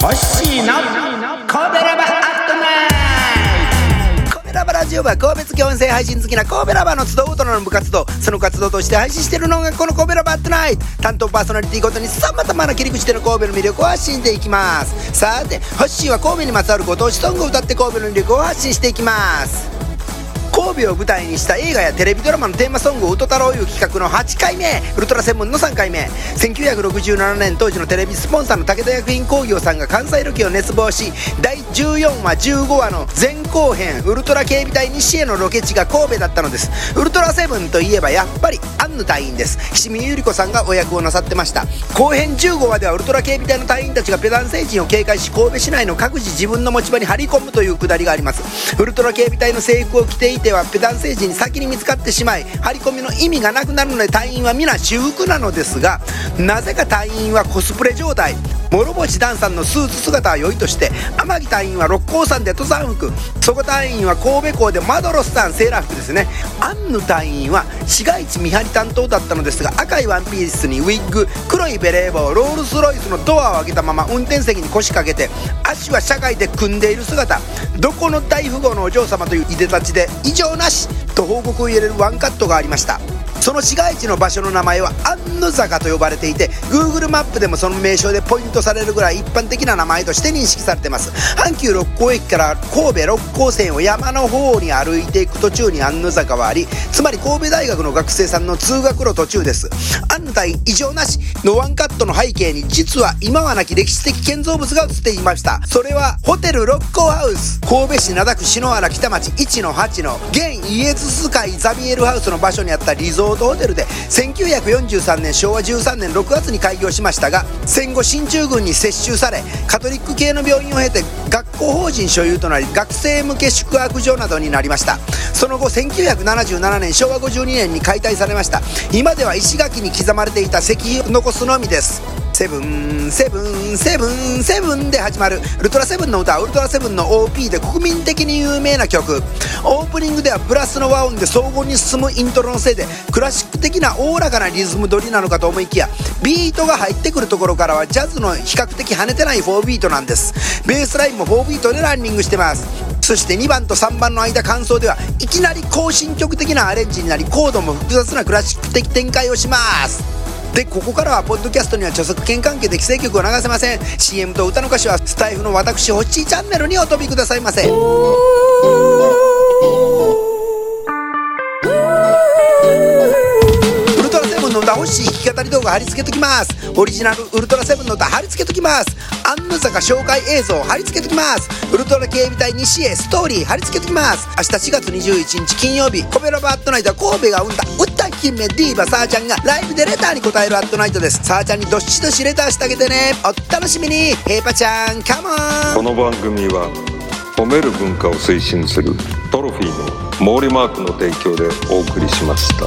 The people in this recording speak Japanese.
ほしいの。神戸ラバーアットナイト。神戸ラバラジオは神戸付き音声配信好きな神戸ラバの集う大人の部活動。その活動として配信してるのがこの神戸ラバアットナイト。担当パーソナリティごとにさまざまな切り口での神戸の魅力を発信していきます。さてほっしーは神戸にまつわるご当地ソングを歌って神戸の魅力を発信していきます。神戸を舞台にした映画やテレビドラマのテーマソングを歌太郎いう企画の8回目。ウルトラセブンの3回目。1967年当時のテレビスポンサーの武田薬品工業さんが関西ロケを熱望し第14話15話の前後編ウルトラ警備隊西へのロケ地が神戸だったのです。ウルトラセブンといえばやっぱりアンヌ隊員です。岸見ゆり子さんがお役をなさってました。後編15話ではウルトラ警備隊の隊員たちがペダン星人を警戒し神戸市内の各自自分の持ち場に張り込むというくだりがあります。ウルトラ警備隊の制服を着ていてはペダン星人に先に見つかってしまい張り込みの意味がなくなるので隊員は皆私服なのですがなぜか隊員はコスプレ状態。諸星ダンさんのスーツ姿は良いとして天城隊員は六甲山で登山服。そこ隊員は神戸港でマドロスさんセーラー服ですね。アンヌ隊員は市街地見張り担当だったのですが赤いワンピースにウィッグ黒いベレー帽ロールスロイスのドアを開けたまま運転席に腰掛けて足は社会で組んでいる姿。どこの大富豪のお嬢様といういでたちで異常なしと報告を入れるワンカットがありました。その市街地の場所の名前はアンヌ坂と呼ばれていて Google マップでもその名称でポイントされるぐらい一般的な名前として認識されてます。阪急六甲駅から神戸六甲線を山の方に歩いていく途中にアンヌ坂はありつまり神戸大学の学生さんの通学路途中です。アンヌ対異常なしのワンカットの背景に実は今はなき歴史的建造物が映っていました。それはホテル六甲ハウス。神戸市灘区篠原北町1の8の現イエズス会ザビエルハウスの場所にあったリゾートホテルで1943年昭和13年6月に開業しましたが戦後進駐軍に接収されカトリック系の病院を経て学校法人所有となり学生向け宿泊所などになりました。その後1977年昭和52年に解体されました。今では石垣に刻まれていた石碑を残すのみです。セブンセブンセブンセブンで始まる。ウルトラセブンの歌ウルトラセブンの OP で国民的に有名な曲。オープニングではプラスの和音で荘厳に進むイントロのせいでクラシック的なおおらかなリズム取りなのかと思いきやビートが入ってくるところからはジャズの比較的跳ねてない4ビートなんです。ベースラインも4ビートでランニングしてます。そして2番と3番の間感想ではいきなり行進曲的なアレンジになりコードも複雑なクラシック的展開をします。でここからはポッドキャストには著作権関係で規制曲を流せません。CM と歌の歌詞はスタイフの私ホッチーチャンネルにお飛びくださいませウルトラセブンの歌欲しい弾き語り動画貼り付けときます。オリジナルウルトラセブンの歌貼り付けときます。アンヌ坂紹介映像貼り付けときます。ウルトラ警備隊西へストーリー貼り付けときます。明日4月21日金曜日コベロバットナイト神戸が生んだ。歌姫ディーバさあちゃんがライブでレターに答えるアットナイトです。さあちゃんにどしどしレターしてあげてね。お楽しみに。ヘイパちゃんカモン。この番組は褒める文化を推進するトロフィーの毛利マークの提供でお送りしました。